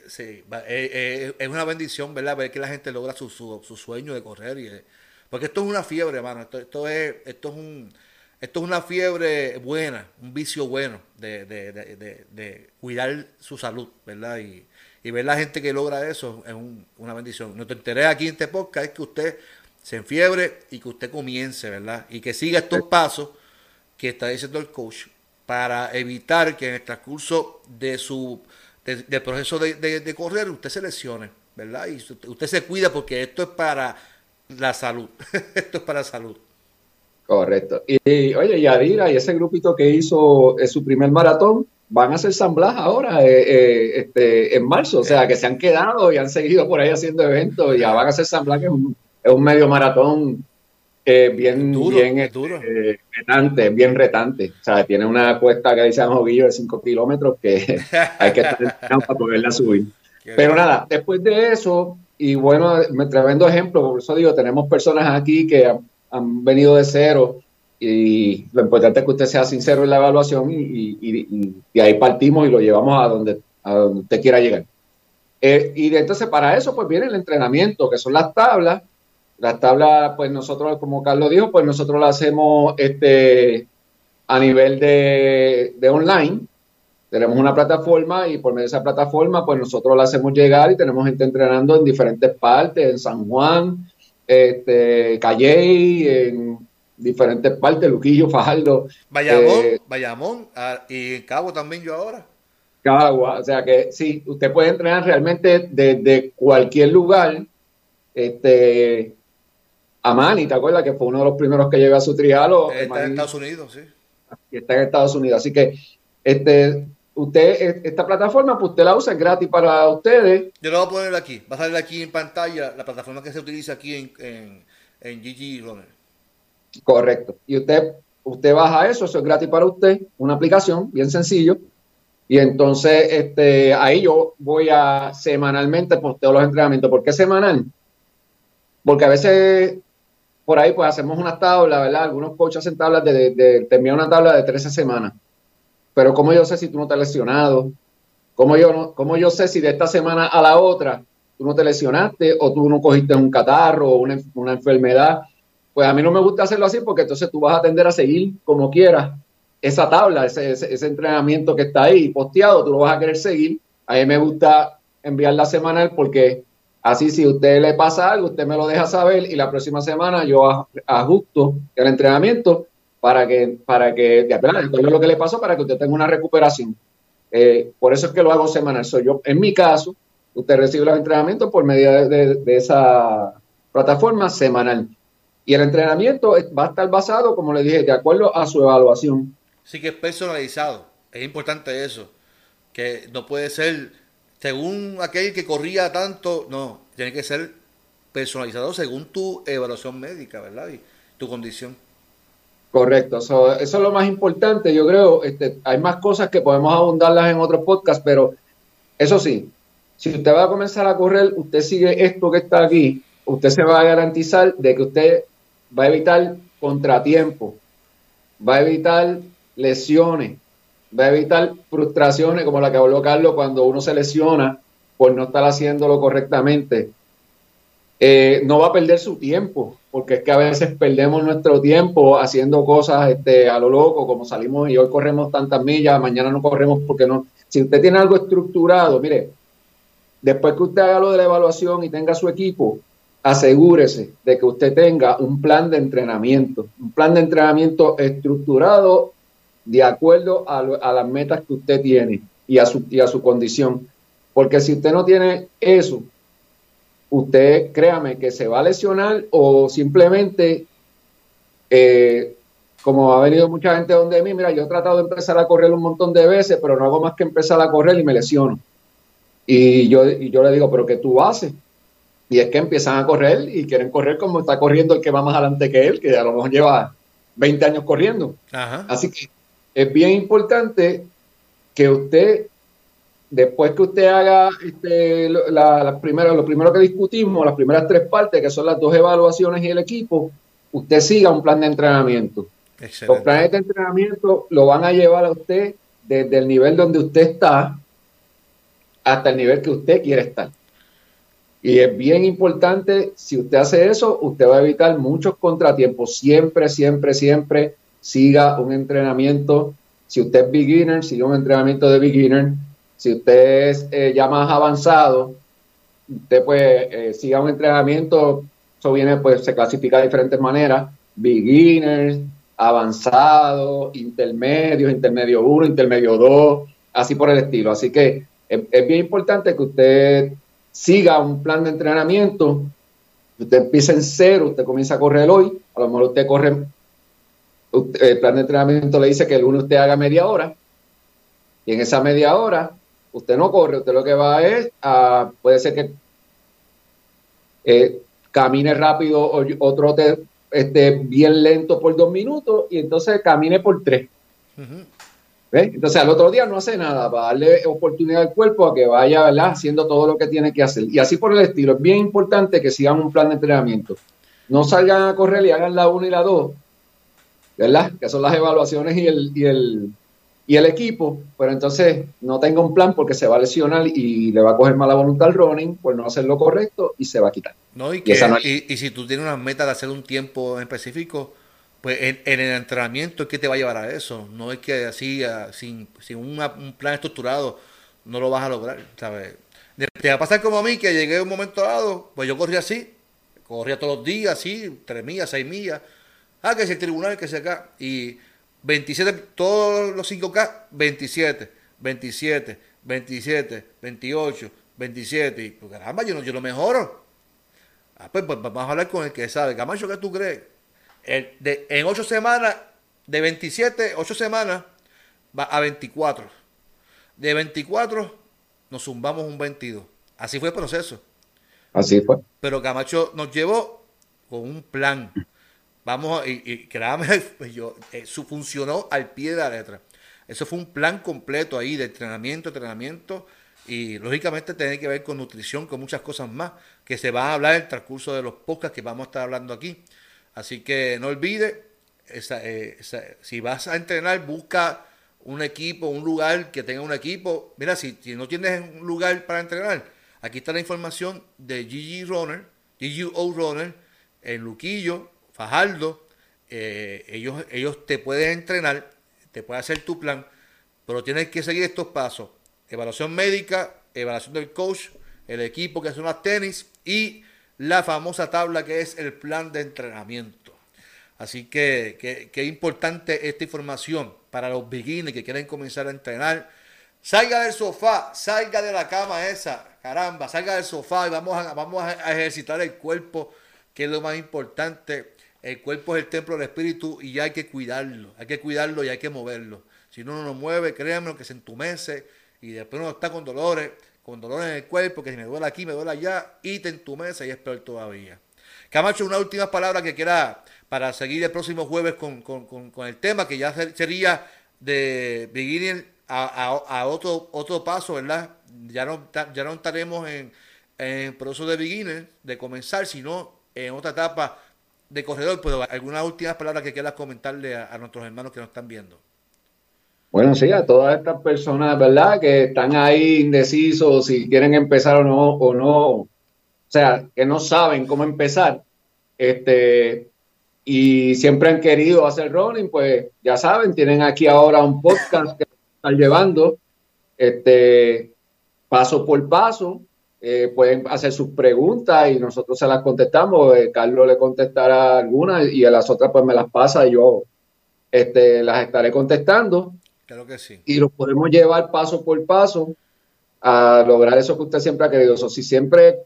B: sí, eh, eh, es una bendición, ¿verdad? Ver que la gente logra su, su, su sueño de correr. Y, porque esto es una fiebre, hermano. Esto, esto, es, esto es un esto es una fiebre buena, un vicio bueno de, de, de, de cuidar su salud, ¿verdad? Y, y, ver la gente que logra eso es una bendición. Nuestro interés aquí en este podcast es que usted se enfiebre y que usted comience, ¿verdad? Y que siga estos pasos que está diciendo el coach para evitar que en el transcurso de su del proceso de, correr usted se lesione, ¿verdad? Y usted se cuida porque esto es para la salud. esto es para la salud.
C: Correcto. Y, oye, Yadira y ese grupito que hizo su primer maratón van a hacer San Blas ahora eh, eh, este, en marzo. O sea, que se han quedado y han seguido por ahí haciendo eventos y ya van a hacer San Blas, que es un, medio maratón eh, bien, bien duro. retante, bien retante. O sea, tiene una cuesta que dice Joguillo de 5 kilómetros que hay que estar en para poderla subir. Pero nada, después de eso, y bueno, tremendo ejemplo, por eso digo, tenemos personas aquí que han venido de cero y lo importante es que usted sea sincero en la evaluación y, ahí partimos y lo llevamos a donde, a donde usted quiera llegar. Eh, y entonces para eso pues viene el entrenamiento, que son las tablas. Las tablas, pues nosotros, como Carlos dijo, pues nosotros las hacemos este, a nivel de, de online. Tenemos una plataforma y por medio de esa plataforma, pues nosotros la hacemos llegar y tenemos gente entrenando en diferentes partes, en San Juan, este, Calley, en diferentes partes, Luquillo, Fajardo.
B: Bayamón, eh, Bayamón, ah, y en Cabo también yo ahora.
C: Cabo, o sea que sí, usted puede entrenar realmente desde cualquier lugar. Este, Amani, ¿te acuerdas? Que fue uno de los primeros que llegó a su trialo.
B: Está en Estados Unidos, sí.
C: Está en Estados Unidos. Así que este, usted, esta plataforma, pues usted la usa, es gratis para ustedes.
B: Yo lo voy a poner aquí, va a salir aquí en pantalla la plataforma que se utiliza aquí en, en, en GG Runner.
C: Correcto. Y usted, usted baja eso, eso es gratis para usted, una aplicación bien sencillo. Y entonces este, ahí yo voy a semanalmente posteo los entrenamientos. ¿Por qué semanal? Porque a veces por ahí pues hacemos una tabla, ¿verdad? Algunos coaches hacen tablas de, de, terminar una tabla de 13 semanas. Pero ¿cómo yo sé si tú no te has lesionado? ¿Cómo yo, no, ¿Cómo yo sé si de esta semana a la otra tú no te lesionaste o tú no cogiste un catarro o una, enfermedad? Pues a mí no me gusta hacerlo así porque entonces tú vas a tender a seguir como quieras esa tabla, ese, ese, entrenamiento que está ahí posteado, tú lo vas a querer seguir. A mí me gusta enviar la semanal porque así si a usted le pasa algo, usted me lo deja saber y la próxima semana yo ajusto el entrenamiento para que, para que, de lo que le pasó, para que usted tenga una recuperación. Eh, por eso es que lo hago semanal. Soy yo, en mi caso, usted recibe los entrenamientos por medio de esa plataforma semanal. Y el entrenamiento va a estar basado, como le dije, de acuerdo a su evaluación.
B: Sí que es personalizado. Es importante eso. Que no puede ser según aquel que corría tanto. No, tiene que ser personalizado según tu evaluación médica, ¿verdad? Y tu condición.
C: Correcto, eso, es lo más importante, yo creo. Este, hay más cosas que podemos abundarlas en otros podcasts, pero eso sí, si usted va a comenzar a correr, usted sigue esto que está aquí, usted se va a garantizar de que usted va a evitar contratiempos, va a evitar lesiones, va a evitar frustraciones como la que habló Carlos cuando uno se lesiona por no estar haciéndolo correctamente. Eh, no va a perder su tiempo, porque es que a veces perdemos nuestro tiempo haciendo cosas este, a lo loco, como salimos y hoy corremos tantas millas, mañana no corremos porque no. Si usted tiene algo estructurado, mire, después que usted haga lo de la evaluación y tenga su equipo, asegúrese de que usted tenga un plan de entrenamiento, un plan de entrenamiento estructurado de acuerdo a, las metas que usted tiene y a, su, y a su condición. Porque si usted no tiene eso, usted créame que se va a lesionar o simplemente, eh, como ha venido mucha gente donde mí, mira, yo he tratado de empezar a correr un montón de veces, pero no hago más que empezar a correr y me lesiono. Y yo, y yo le digo, pero ¿qué tú haces? Y es que empiezan a correr y quieren correr como está corriendo el que va más adelante que él, que a lo mejor lleva 20 años corriendo. Así que es bien importante que usted, después que usted haga este, la, lo primero que discutimos, las primeras tres partes, que son las dos evaluaciones y el equipo, usted siga un plan de entrenamiento. Los planes de entrenamiento lo van a llevar a usted desde el nivel donde usted está hasta el nivel que usted quiere estar. Y es bien importante, si usted hace eso, usted va a evitar muchos contratiempos. Siempre, siempre, siempre siga un entrenamiento. Si usted es beginner, siga un entrenamiento de beginner. Si usted es eh, ya más avanzado, usted pues eh, siga un entrenamiento. Eso viene, pues se clasifica de diferentes maneras. Beginner, avanzado, intermedio, intermedio 1, intermedio 2, así por el estilo. Así que es bien importante que usted siga un plan de entrenamiento, usted empieza en cero, usted comienza a correr hoy, a lo mejor usted corre, el plan de entrenamiento le dice que el lunes usted haga media hora, y en esa media hora usted no corre, usted lo que va es a, puede ser que eh, camine rápido o, otro trote este, bien lento por dos minutos y entonces camine por tres. Entonces al otro día no hace nada para darle oportunidad al cuerpo a que vaya haciendo todo lo que tiene que hacer. Y así por el estilo. Es bien importante que sigan un plan de entrenamiento. No salgan a correr y hagan la 1 y la 2, ¿verdad? Que son las evaluaciones y el, y el, y el equipo, pero entonces no tenga un plan porque se va a lesionar y le va a coger mala voluntad al running por no hacer lo correcto y se va a quitar.
B: No, y, y si tú tienes una meta de hacer un tiempo específico, pues en, el entrenamiento es que te va a llevar a eso. No es que así, sin, sin un plan estructurado, no lo vas a lograr, ¿sabes? Te va a pasar como a mí, que llegué a un momento dado, pues yo corría así, corría todos los días, así, tres millas, seis millas. Ah, que es el tribunal, que es acá. Y 27, todos los 5K, 27, 27, 27, 28, 27. Y pues caramba, yo, no, yo lo mejoro. Ah, pues, pues, vamos a hablar con el que sabe. Camacho, ¿qué tú crees? en ocho semanas, de 27, ocho semanas, va a 24. De 24 nos zumbamos un 22. Así fue el proceso.
C: Así fue.
B: Pero Camacho nos llevó con un plan. Vamos, y, y créame, pues yo, eso funcionó al pie de la letra. Eso fue un plan completo ahí de entrenamiento, entrenamiento, y lógicamente tiene que ver con nutrición, con muchas cosas más, que se va a hablar en el transcurso de los podcasts que vamos a estar hablando aquí. Así que no olvide, eh, si vas a entrenar, busca un equipo, un lugar que tenga un equipo. Mira, si, si no tienes un lugar para entrenar, aquí está la información de GG Runner, GGO Runner, en Luquillo, Fajardo. Eh, ellos, ellos te pueden entrenar, te pueden hacer tu plan, pero tienes que seguir estos pasos. Evaluación médica, evaluación del coach, el equipo que son las tenis y la famosa tabla que es el plan de entrenamiento. Así que, qué importante esta información para los beginners que quieren comenzar a entrenar. Salga del sofá, salga de la cama esa, caramba, salga del sofá y vamos a, vamos a ejercitar el cuerpo, que es lo más importante. El cuerpo es el templo del espíritu y hay que cuidarlo, hay que cuidarlo y hay que moverlo. Si no, no lo mueve, créanme que se entumece y después uno está con dolores, con dolores en el cuerpo, que si me duele aquí, me duele allá y te entumece y es peor todavía. Camacho, una última palabra que quiera para seguir el próximo jueves con, el tema, que ya sería de beginning a, otro, otro paso, ¿verdad? Ya no, ya no estaremos en, en proceso de beginner, de comenzar, sino en otra etapa de corredor. Pero algunas últimas palabras que quieras comentarle a, nuestros hermanos que nos están viendo.
C: Bueno, sí, a todas estas personas, ¿verdad? Que están ahí indecisos si quieren empezar o no, o no, o sea, que no saben cómo empezar. Este, y siempre han querido hacer running, pues ya saben, tienen aquí ahora un podcast que están llevando, este, paso por paso, eh, pueden hacer sus preguntas y nosotros se las contestamos, eh, Carlos le contestará algunas y a las otras pues me las pasa y yo este, las estaré contestando.
B: Claro que sí.
C: Y los podemos llevar paso por paso a lograr eso que usted siempre ha querido. si siempre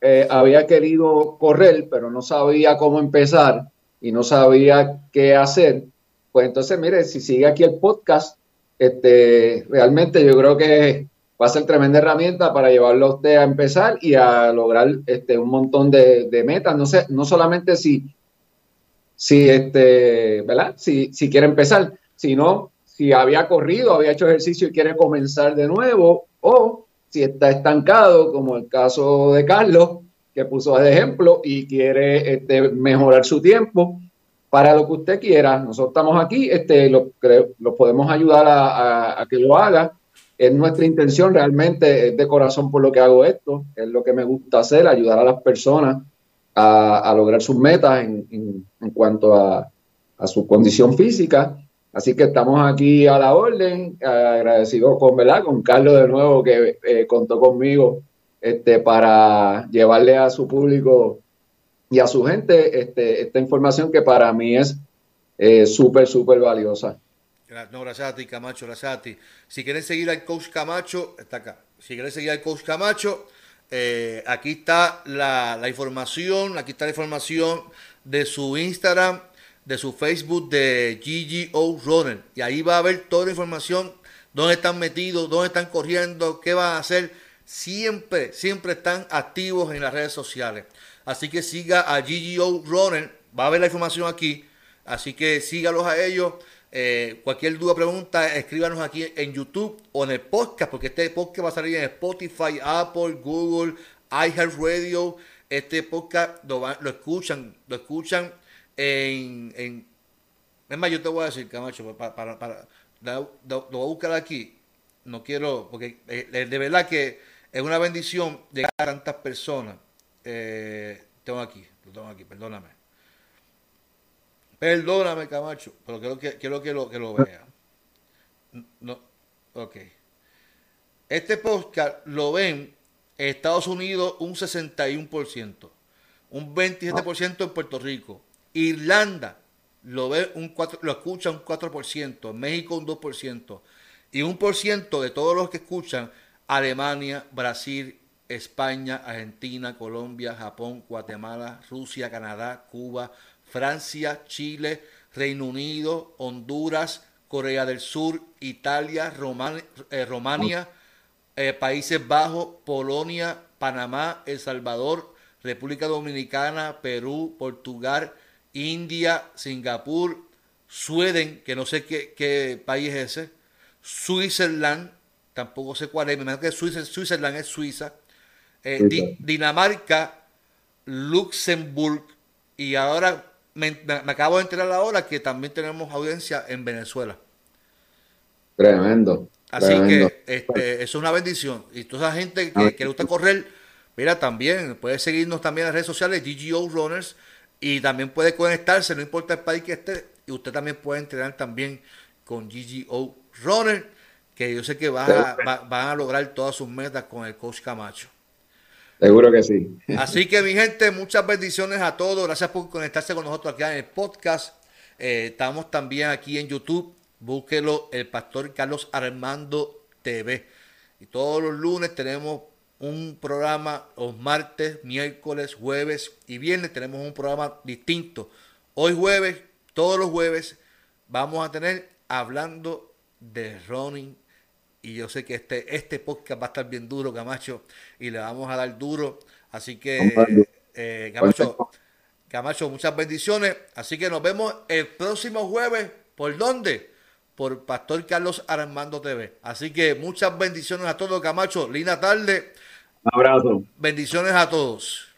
C: eh, había querido correr, pero no sabía cómo empezar, y no sabía qué hacer, pues entonces, mire, si sigue aquí el podcast, este, realmente yo creo que va a ser tremenda herramienta para llevarlo a usted a empezar y a lograr este, un montón de, metas. No sé, no solamente si, si este, ¿verdad? Si, si quiere empezar, sino si había corrido, había hecho ejercicio y quiere comenzar de nuevo, o si está estancado, como el caso de Carlos, que puso de ejemplo y quiere este, mejorar su tiempo para lo que usted quiera. Nosotros estamos aquí, este, lo podemos ayudar a, que lo haga. Es nuestra intención realmente, es de corazón por lo que hago esto, es lo que me gusta hacer, ayudar a las personas a, lograr sus metas en, cuanto a, su condición física. Así que estamos aquí a la orden, agradecido con, ¿verdad? con Carlos de nuevo que eh, contó conmigo este, para llevarle a su público y a su gente este, esta información que para mí es eh, súper, súper valiosa.
B: No, gracias a ti, Camacho, gracias a ti. Si quieres seguir al coach Camacho, está acá. Si quieres seguir al coach Camacho, eh, aquí está la, la, información, aquí está la información de su Instagram, de su Facebook de GGO Runner. Y ahí va a haber toda la información, dónde están metidos, dónde están corriendo, qué van a hacer siempre, siempre están activos en las redes sociales. Así que siga a GGO Runner, va a ver la información aquí, así que sígalos a ellos. Eh, cualquier duda, pregunta, escríbanos aquí en YouTube o en el podcast, porque este podcast va a salir en Spotify, Apple, Google, iHeartRadio. Este podcast lo, escuchan, lo escuchan en, en, Es más, yo te voy a decir, Camacho, para, para, para lo, lo, voy a buscar aquí. No quiero, porque eh, de verdad que es una bendición llegar a tantas personas. Eh, tengo aquí, lo tengo aquí, perdóname. Perdóname, Camacho, pero quiero que, quiero que, lo, que lo vea. No, ok. Este podcast lo ven en Estados Unidos un 61%, un 27% en Puerto Rico. Irlanda lo ve un 4, lo escucha un 4%, México un 2%, y un por ciento de todos los que escuchan Alemania, Brasil, España, Argentina, Colombia, Japón, Guatemala, Rusia, Canadá, Cuba, Francia, Chile, Reino Unido, Honduras, Corea del Sur, Italia, eh, Romania, eh, Países Bajos, Polonia, Panamá, El Salvador, República Dominicana, Perú, Portugal, India, Singapur, Sweden, que no sé qué, qué país es ese, Switzerland, tampoco sé cuál es, me imagino que Switzerland es Suiza, eh, Dinamarca, Luxemburgo y ahora me, acabo de enterar ahora que también tenemos audiencia en Venezuela.
C: Tremendo.
B: Así que este, eso es una bendición. Y toda esa gente que, que le gusta correr, mira, también puede seguirnos también en las redes sociales, GGO Runners, y también puede conectarse, no importa el país que esté, y usted también puede entrenar también con GGO Runners, que yo sé que van a lograr todas sus metas con el coach Camacho.
C: Seguro que sí.
B: Así que mi gente, muchas bendiciones a todos. Gracias por conectarse con nosotros aquí en el podcast. Eh, estamos también aquí en YouTube. Búsquelo, el pastor Carlos Armando TV. Y todos los lunes tenemos un programa, los martes, miércoles, jueves y viernes tenemos un programa distinto. Hoy jueves, todos los jueves, vamos a tener hablando de running y yo sé que este, este podcast va a estar bien duro, Camacho, y le vamos a dar duro. Así que, eh, Camacho, Camacho, muchas bendiciones. Así que nos vemos el próximo jueves. ¿Por dónde? Por Pastor Carlos Armando TV. Así que muchas bendiciones a todos, Camacho. Linda tarde.
C: Un abrazo.
B: Bendiciones a todos.